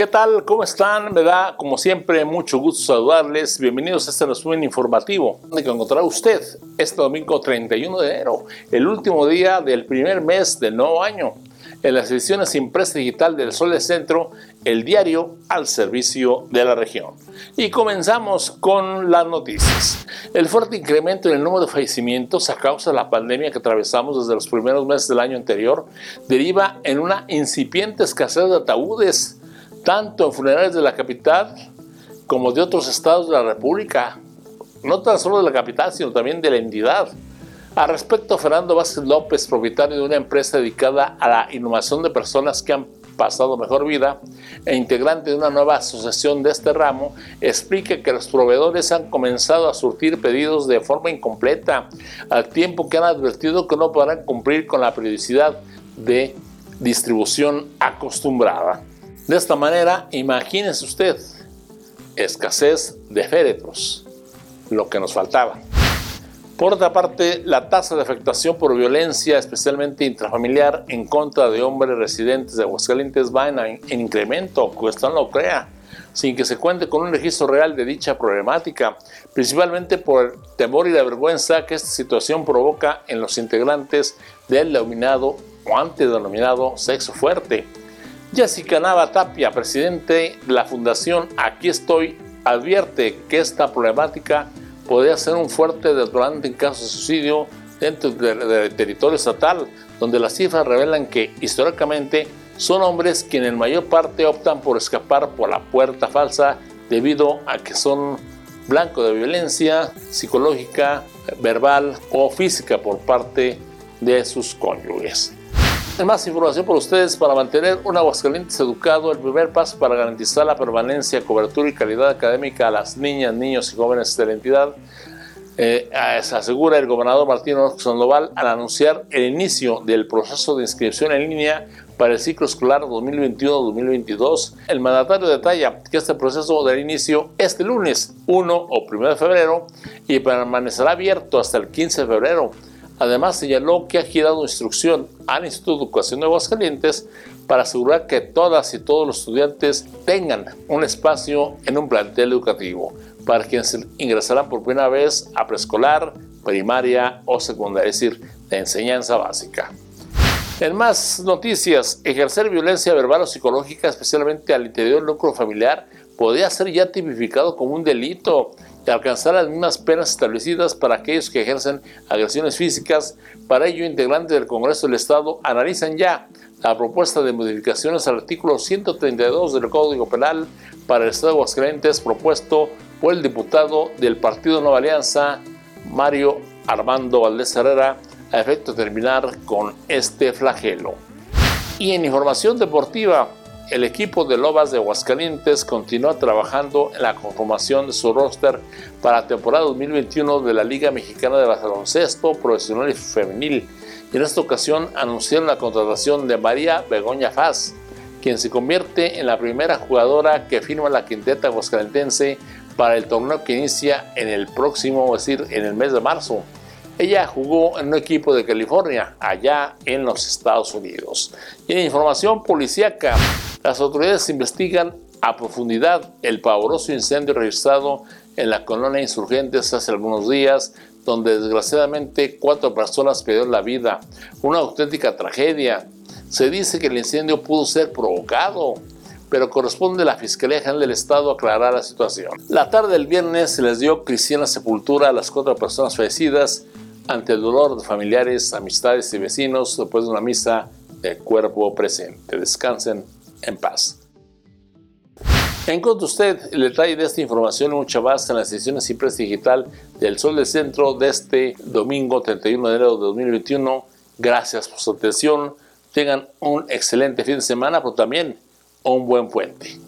¿Qué tal? ¿Cómo están? Me da, como siempre, mucho gusto saludarles. Bienvenidos a este resumen informativo, donde encontrará usted este domingo 31 de enero, el último día del primer mes del nuevo año, en las ediciones impresa digital del Sol del Centro, el diario al servicio de la región. Y comenzamos con las noticias. El fuerte incremento en el número de fallecimientos a causa de la pandemia que atravesamos desde los primeros meses del año anterior deriva en una incipiente escasez de ataúdes, tanto en funerales de la capital como de otros estados de la República, no tan solo de la capital, sino también de la entidad. Al respecto, Fernando Vázquez López, propietario de una empresa dedicada a la innovación de personas que han pasado mejor vida e integrante de una nueva asociación de este ramo, explica que los proveedores han comenzado a surtir pedidos de forma incompleta, al tiempo que han advertido que no podrán cumplir con la periodicidad de distribución acostumbrada. De esta manera, imagínese usted, escasez de féretros, lo que nos faltaba. Por otra parte, la tasa de afectación por violencia, especialmente intrafamiliar, en contra de hombres residentes de Aguascalientes va en, incremento, cuestión lo crea, sin que se cuente con un registro real de dicha problemática, principalmente por el temor y la vergüenza que esta situación provoca en los integrantes del denominado o antes denominado sexo fuerte. Jessica Nava Tapia, presidente de la Fundación Aquí Estoy, advierte que esta problemática podría ser un fuerte detonante en caso de suicidio dentro del territorio estatal, donde las cifras revelan que históricamente son hombres quienes en mayor parte optan por escapar por la puerta falsa debido a que son blanco de violencia psicológica, verbal o física por parte de sus cónyuges. Más información por ustedes para mantener un Aguascalientes educado, el primer paso para garantizar la permanencia, cobertura y calidad académica a las niñas, niños y jóvenes de la entidad, eh, asegura el gobernador Martín Sandoval al anunciar el inicio del proceso de inscripción en línea para el ciclo escolar 2021-2022. El mandatario detalla que este proceso dará inicio este lunes 1 o 1 de febrero y permanecerá abierto hasta el 15 de febrero Además, señaló que ha girado instrucción al Instituto de Educación de Aguascalientes para asegurar que todas y todos los estudiantes tengan un espacio en un plantel educativo para quienes ingresarán por primera vez a preescolar, primaria o secundaria, es decir, de enseñanza básica. En más noticias, ejercer violencia verbal o psicológica, especialmente al interior del núcleo familiar, podría ser ya tipificado como un delito y alcanzar las mismas penas establecidas para aquellos que ejercen agresiones físicas. Para ello, integrantes del Congreso del Estado analizan ya la propuesta de modificaciones al artículo 132 del Código Penal para el Estado de Aguascalientes propuesto por el diputado del Partido Nueva Alianza, Mario Armando Valdés Herrera, a efecto de terminar con este flagelo. Y en información deportiva, el equipo de Lobas de Aguascalientes continúa trabajando en la conformación de su roster para la temporada 2021 de la Liga Mexicana de Baloncesto Profesional y Femenil. Y en esta ocasión anunciaron la contratación de María Begoña Faz, quien se convierte en la primera jugadora que firma la quinteta aguascalentense para el torneo que inicia en el próximo, es decir, en el mes de marzo. Ella jugó en un equipo de California, allá en los Estados Unidos. Y en información policíaca, las autoridades investigan a profundidad el pavoroso incendio registrado en la colonia Insurgentes hace algunos días, donde desgraciadamente cuatro personas perdieron la vida. Una auténtica tragedia. Se dice que el incendio pudo ser provocado, pero corresponde a la Fiscalía General del Estado aclarar la situación. La tarde del viernes se les dio cristiana sepultura a las cuatro personas fallecidas ante el dolor de familiares, amistades y vecinos después de una misa de cuerpo presente. Descansen en paz. Encuentra usted el detalle de esta información mucha más en las ediciones Impresa Digital del Sol del Centro de este domingo 31 de enero de 2021. Gracias por su atención. Tengan un excelente fin de semana, pero también un buen puente.